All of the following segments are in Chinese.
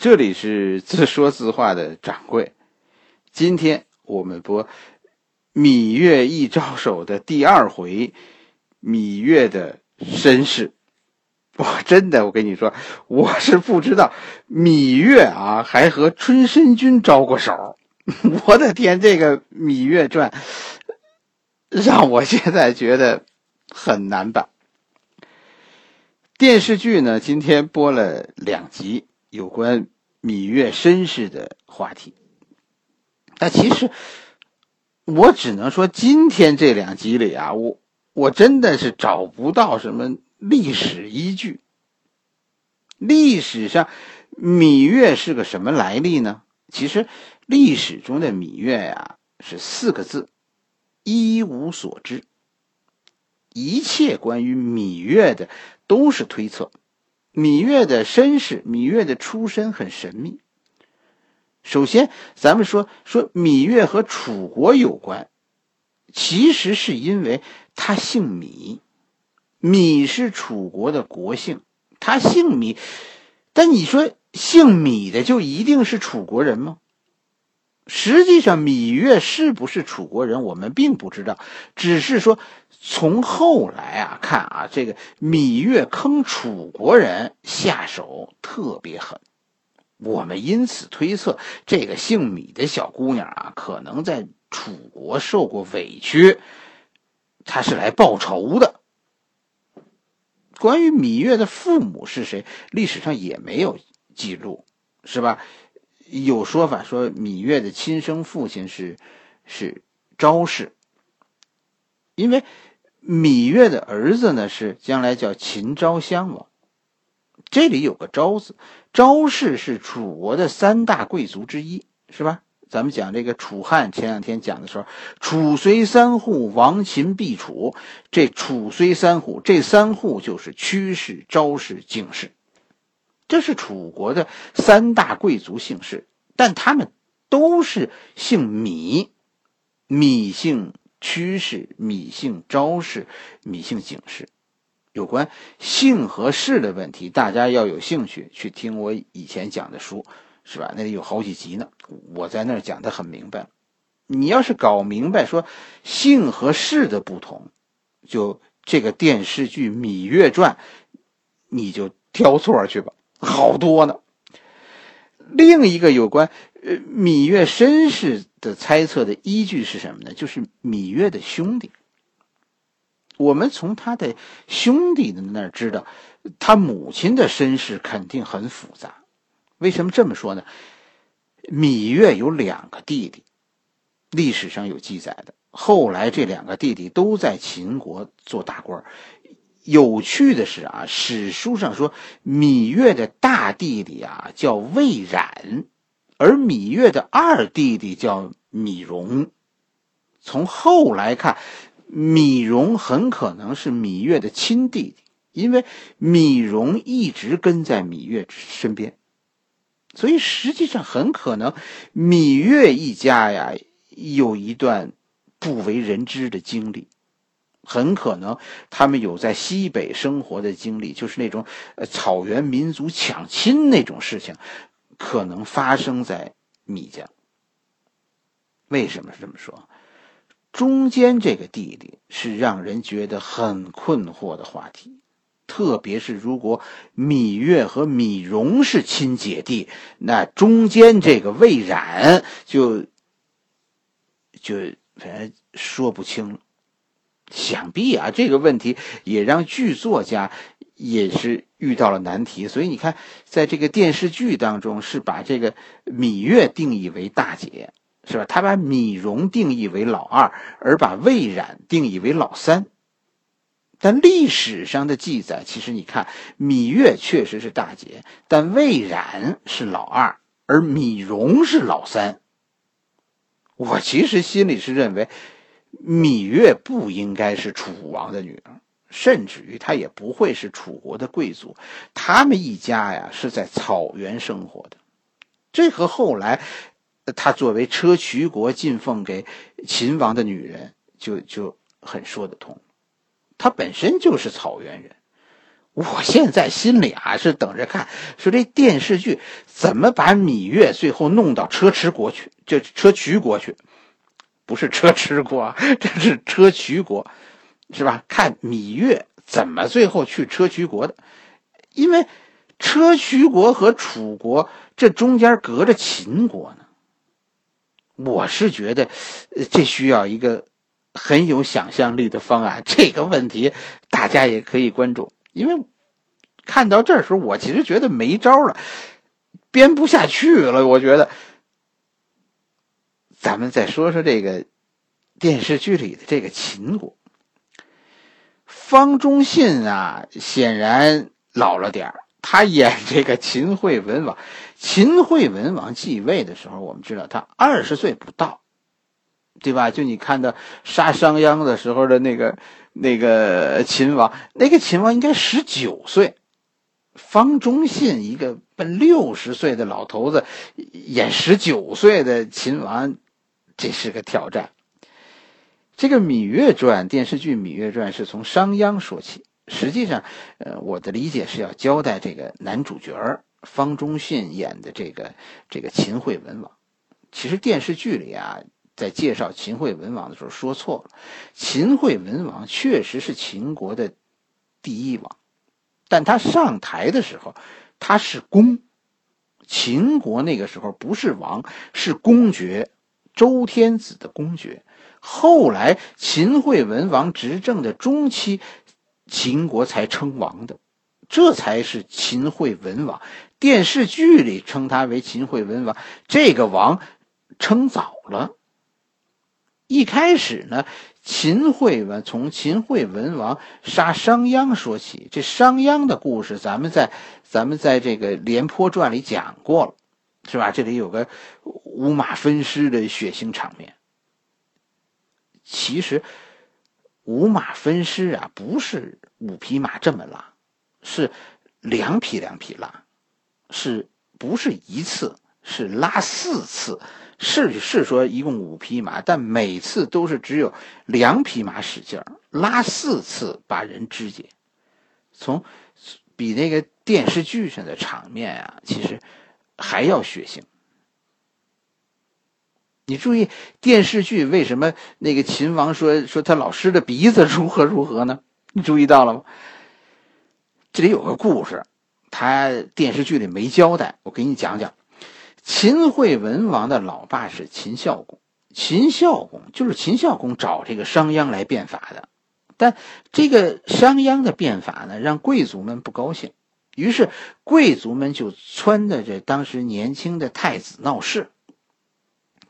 这里是自说自话的掌柜。今天我们播芈月一招手的第二回，芈月的身世。我，真的，我跟你说，我是不知道芈月啊还和春申君招过手。我的天，这个《芈月传》让我现在觉得很难办。电视剧呢，今天播了两集。有关芈月身世的话题，但其实我只能说，今天这两集里啊，我我真的是找不到什么历史依据。历史上，芈月是个什么来历呢？其实历史中的芈月呀，是四个字：一无所知。一切关于芈月的都是推测。芈月的身世，芈月的出身很神秘。首先，咱们说说芈月和楚国有关，其实是因为他姓芈，芈是楚国的国姓，他姓芈。但你说姓芈的就一定是楚国人吗？实际上，芈月是不是楚国人，我们并不知道。只是说，从后来啊看啊，这个芈月坑楚国人下手特别狠。我们因此推测，这个姓芈的小姑娘啊，可能在楚国受过委屈，她是来报仇的。关于芈月的父母是谁，历史上也没有记录，是吧？有说法说，芈月的亲生父亲是是昭氏，因为芈月的儿子呢是将来叫秦昭襄王。这里有个“昭”字，昭氏是楚国的三大贵族之一，是吧？咱们讲这个楚汉，前两天讲的时候，楚虽三户，亡秦必楚。这楚虽三户，这三户就是屈氏、昭氏、景氏。这是楚国的三大贵族姓氏，但他们都是姓芈，芈姓屈氏，芈姓昭氏，芈姓景氏。有关姓和氏的问题，大家要有兴趣去听我以前讲的书，是吧？那里有好几集呢，我在那儿讲的很明白。你要是搞明白说姓和氏的不同，就这个电视剧《芈月传》，你就挑错去吧。好多呢。另一个有关呃芈月身世的猜测的依据是什么呢？就是芈月的兄弟。我们从他的兄弟的那儿知道，他母亲的身世肯定很复杂。为什么这么说呢？芈月有两个弟弟，历史上有记载的。后来这两个弟弟都在秦国做大官。有趣的是啊，史书上说芈月的大弟弟啊叫魏冉，而芈月的二弟弟叫芈戎。从后来看，芈戎很可能是芈月的亲弟弟，因为芈戎一直跟在芈月身边，所以实际上很可能芈月一家呀有一段不为人知的经历。很可能他们有在西北生活的经历，就是那种呃草原民族抢亲那种事情，可能发生在米家。为什么是这么说？中间这个弟弟是让人觉得很困惑的话题，特别是如果芈月和芈戎是亲姐弟，那中间这个魏冉就就反正说不清了。想必啊，这个问题也让剧作家也是遇到了难题。所以你看，在这个电视剧当中，是把这个芈月定义为大姐，是吧？他把芈戎定义为老二，而把魏冉定义为老三。但历史上的记载，其实你看，芈月确实是大姐，但魏冉是老二，而芈戎是老三。我其实心里是认为。芈月不应该是楚王的女儿，甚至于她也不会是楚国的贵族。他们一家呀是在草原生活的，这和后来他作为车渠国进奉给秦王的女人就就很说得通。她本身就是草原人。我现在心里啊是等着看，说这电视剧怎么把芈月最后弄到车迟国去，就车渠国去，不是车迟国，这是车渠国，是吧？看芈月怎么最后去车渠国的，因为车渠国和楚国这中间隔着秦国呢。我是觉得，这需要一个很有想象力的方案。这个问题大家也可以关注。因为看到这时候，我其实觉得没招了，编不下去了。我觉得，咱们再说说这个电视剧里的这个秦国，方中信啊，显然老了点他演这个秦惠文王，秦惠文王继位的时候，我们知道他二十岁不到，对吧？就你看到杀商鞅的时候的那个。那个秦王，那个秦王应该十九岁，方中信一个奔六十岁的老头子演十九岁的秦王，这是个挑战。这个《芈月传》电视剧《芈月传》是从商鞅说起，实际上，呃，我的理解是要交代这个男主角方中信演的这个这个秦惠文王。其实电视剧里啊。在介绍秦惠文王的时候说错了，秦惠文王确实是秦国的第一王，但他上台的时候他是公，秦国那个时候不是王，是公爵，周天子的公爵。后来秦惠文王执政的中期，秦国才称王的，这才是秦惠文王。电视剧里称他为秦惠文王，这个王称早了。一开始呢，秦惠文从秦惠文王杀商鞅说起。这商鞅的故事，咱们在咱们在这个《廉颇传》里讲过了，是吧？这里有个五马分尸的血腥场面。其实五马分尸啊，不是五匹马这么拉，是两匹两匹拉，是不是一次？是拉四次。是是说一共五匹马，但每次都是只有两匹马使劲儿拉四次把人肢解，从比那个电视剧上的场面啊，其实还要血腥。你注意电视剧为什么那个秦王说说他老师的鼻子如何如何呢？你注意到了吗？这里有个故事，他电视剧里没交代，我给你讲讲。秦惠文王的老爸是秦孝公，秦孝公就是秦孝公找这个商鞅来变法的，但这个商鞅的变法呢，让贵族们不高兴，于是贵族们就撺掇着当时年轻的太子闹事。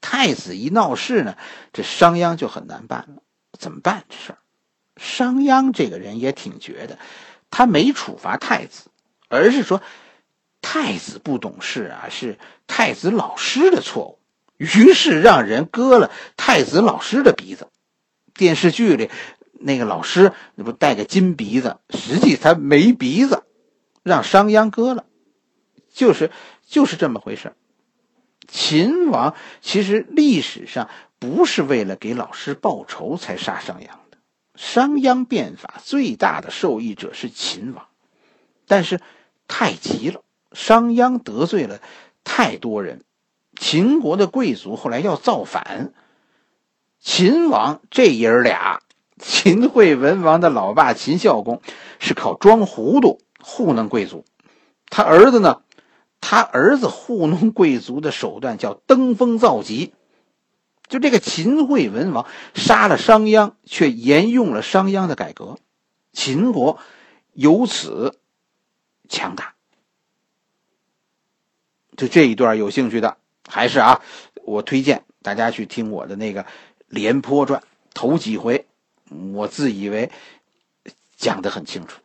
太子一闹事呢，这商鞅就很难办了，怎么办这事儿？商鞅这个人也挺绝的，他没处罚太子，而是说。太子不懂事啊，是太子老师的错误。于是让人割了太子老师的鼻子。电视剧里那个老师那不带个金鼻子，实际他没鼻子，让商鞅割了，就是就是这么回事。秦王其实历史上不是为了给老师报仇才杀商鞅的。商鞅变法最大的受益者是秦王，但是太急了。商鞅得罪了太多人，秦国的贵族后来要造反。秦王这爷儿俩，秦惠文王的老爸秦孝公是靠装糊涂糊弄贵族，他儿子呢，他儿子糊弄贵族的手段叫登峰造极。就这个秦惠文王杀了商鞅，却沿用了商鞅的改革，秦国由此强大。就这一段有兴趣的，还是啊，我推荐大家去听我的那个《廉颇传》头几回，我自以为讲的很清楚。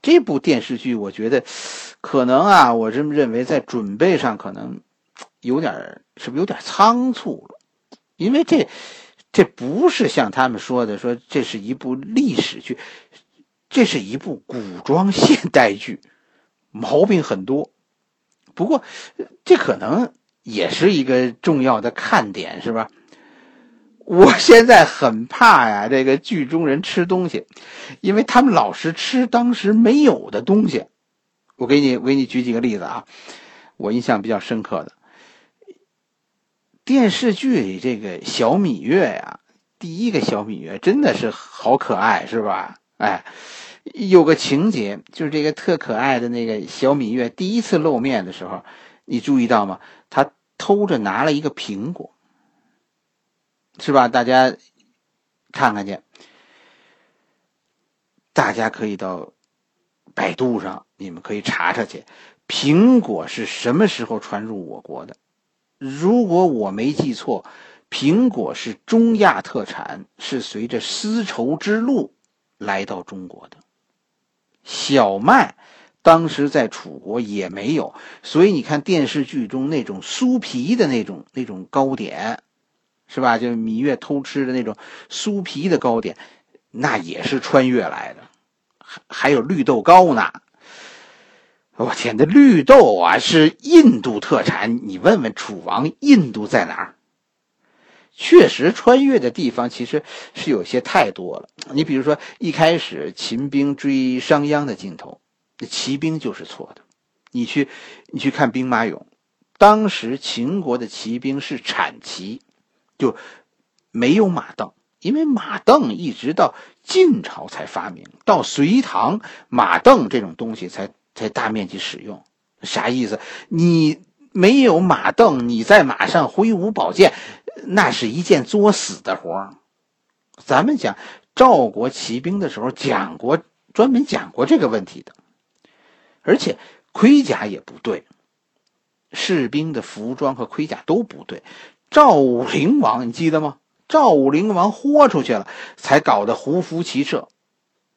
这部电视剧，我觉得可能啊，我这么认为，在准备上可能有点，是不是有点仓促了？因为这这不是像他们说的，说这是一部历史剧，这是一部古装现代剧，毛病很多。不过，这可能也是一个重要的看点，是吧？我现在很怕呀，这个剧中人吃东西，因为他们老是吃当时没有的东西。我给你，我给你举几个例子啊，我印象比较深刻的电视剧里这个小芈月呀，第一个小芈月真的是好可爱，是吧？哎，有个情节就是这个特可爱的那个小芈月第一次露面的时候，你注意到吗？她偷着拿了一个苹果。是吧？大家看看去，大家可以到百度上，你们可以查查去。苹果是什么时候传入我国的？如果我没记错，苹果是中亚特产，是随着丝绸之路来到中国的。小麦当时在楚国也没有，所以你看电视剧中那种酥皮的那种那种糕点。是吧？就芈月偷吃的那种酥皮的糕点，那也是穿越来的。还还有绿豆糕呢。我天，这绿豆啊是印度特产。你问问楚王，印度在哪儿？确实，穿越的地方其实是有些太多了。你比如说，一开始秦兵追商鞅的镜头，那骑兵就是错的。你去，你去看兵马俑，当时秦国的骑兵是产骑。就没有马镫，因为马镫一直到晋朝才发明，到隋唐马镫这种东西才才大面积使用。啥意思？你没有马镫，你在马上挥舞宝剑，那是一件作死的活咱们讲赵国骑兵的时候讲过，专门讲过这个问题的，而且盔甲也不对，士兵的服装和盔甲都不对。赵武灵王，你记得吗？赵武灵王豁出去了，才搞的胡服骑射。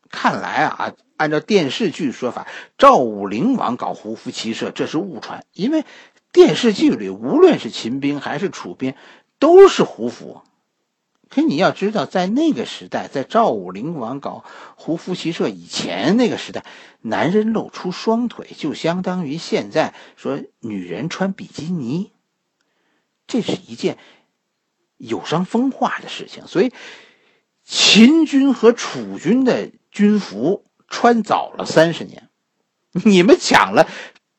看来啊，按照电视剧说法，赵武灵王搞胡服骑射，这是误传。因为电视剧里无论是秦兵还是楚兵，都是胡服。可你要知道，在那个时代，在赵武灵王搞胡服骑射以前，那个时代，男人露出双腿，就相当于现在说女人穿比基尼。这是一件有伤风化的事情，所以秦军和楚军的军服穿早了三十年。你们抢了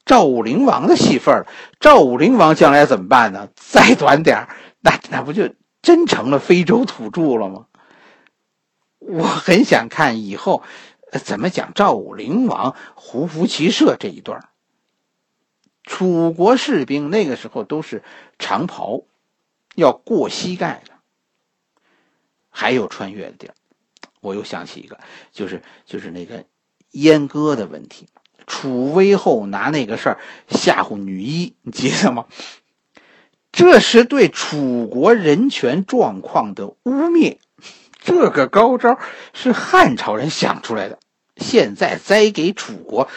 赵武灵王的戏份赵武灵王将来怎么办呢？再短点那那不就真成了非洲土著了吗？我很想看以后怎么讲赵武灵王胡服骑射这一段楚国士兵那个时候都是长袍，要过膝盖的。还有穿越的地儿，我又想起一个，就是就是那个阉割的问题。楚威后拿那个事儿吓唬女医，你记得吗？这是对楚国人权状况的污蔑。这个高招是汉朝人想出来的，现在栽给楚国，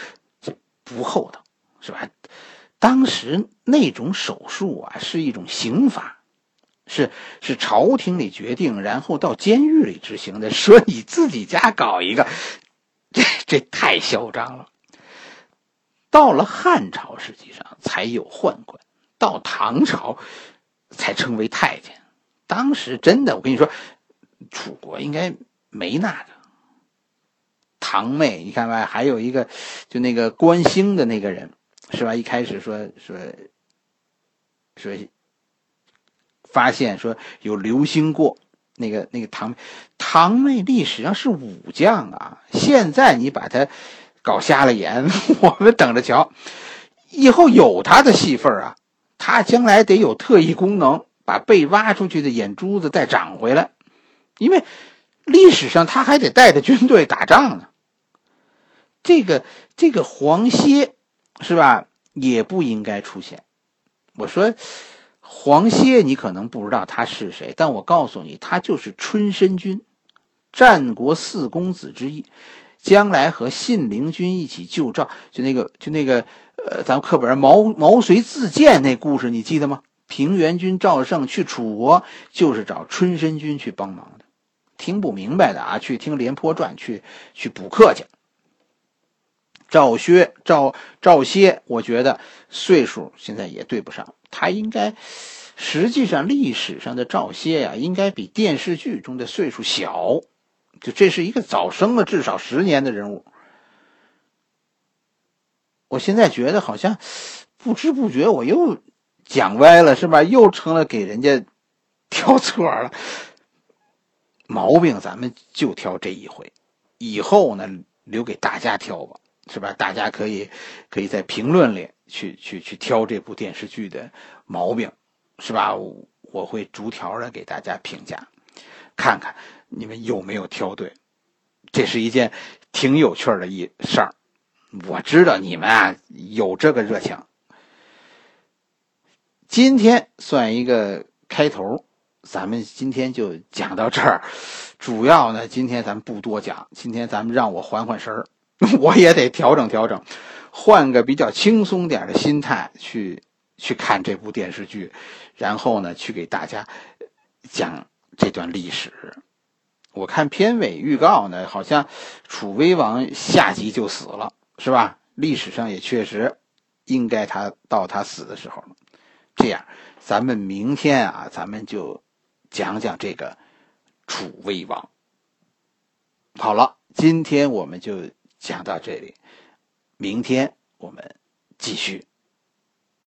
不厚道，是吧？当时那种手术啊，是一种刑法，是是朝廷里决定，然后到监狱里执行的。说你自己家搞一个，这这太嚣张了。到了汉朝，实际上才有宦官；到唐朝，才称为太监。当时真的，我跟你说，楚国应该没那个。堂妹，你看吧，还有一个，就那个关兴的那个人。是吧？一开始说说说，发现说有流星过，那个那个唐唐妹历史上是武将啊。现在你把他搞瞎了眼，我们等着瞧。以后有他的戏份啊，他将来得有特异功能，把被挖出去的眼珠子再长回来。因为历史上他还得带着军队打仗呢。这个这个黄歇。是吧？也不应该出现。我说，黄歇，你可能不知道他是谁，但我告诉你，他就是春申君，战国四公子之一，将来和信陵君一起救赵，就那个，就那个，呃，咱们课本上毛毛遂自荐那故事，你记得吗？平原君赵胜去楚国，就是找春申君去帮忙的。听不明白的啊，去听《廉颇传》去去补课去。赵薛、赵赵歇，我觉得岁数现在也对不上，他应该实际上历史上的赵歇呀，应该比电视剧中的岁数小，就这是一个早生了至少十年的人物。我现在觉得好像不知不觉我又讲歪了，是吧？又成了给人家挑错了。毛病咱们就挑这一回，以后呢留给大家挑吧，是吧？大家可以可以在评论里去去去挑这部电视剧的毛病，是吧？我会逐条的给大家评价，看看你们有没有挑对。这是一件挺有趣的一事儿，我知道你们啊有这个热情。今天算一个开头。咱们今天就讲到这儿，主要呢，今天咱们不多讲。今天咱们让我缓缓神儿，我也得调整调整，换个比较轻松点的心态去去看这部电视剧，然后呢，去给大家讲这段历史。我看片尾预告呢，好像楚威王下集就死了，是吧？历史上也确实应该他到他死的时候了。这样，咱们明天啊，咱们就。讲讲这个楚威王。好了，今天我们就讲到这里，明天我们继续。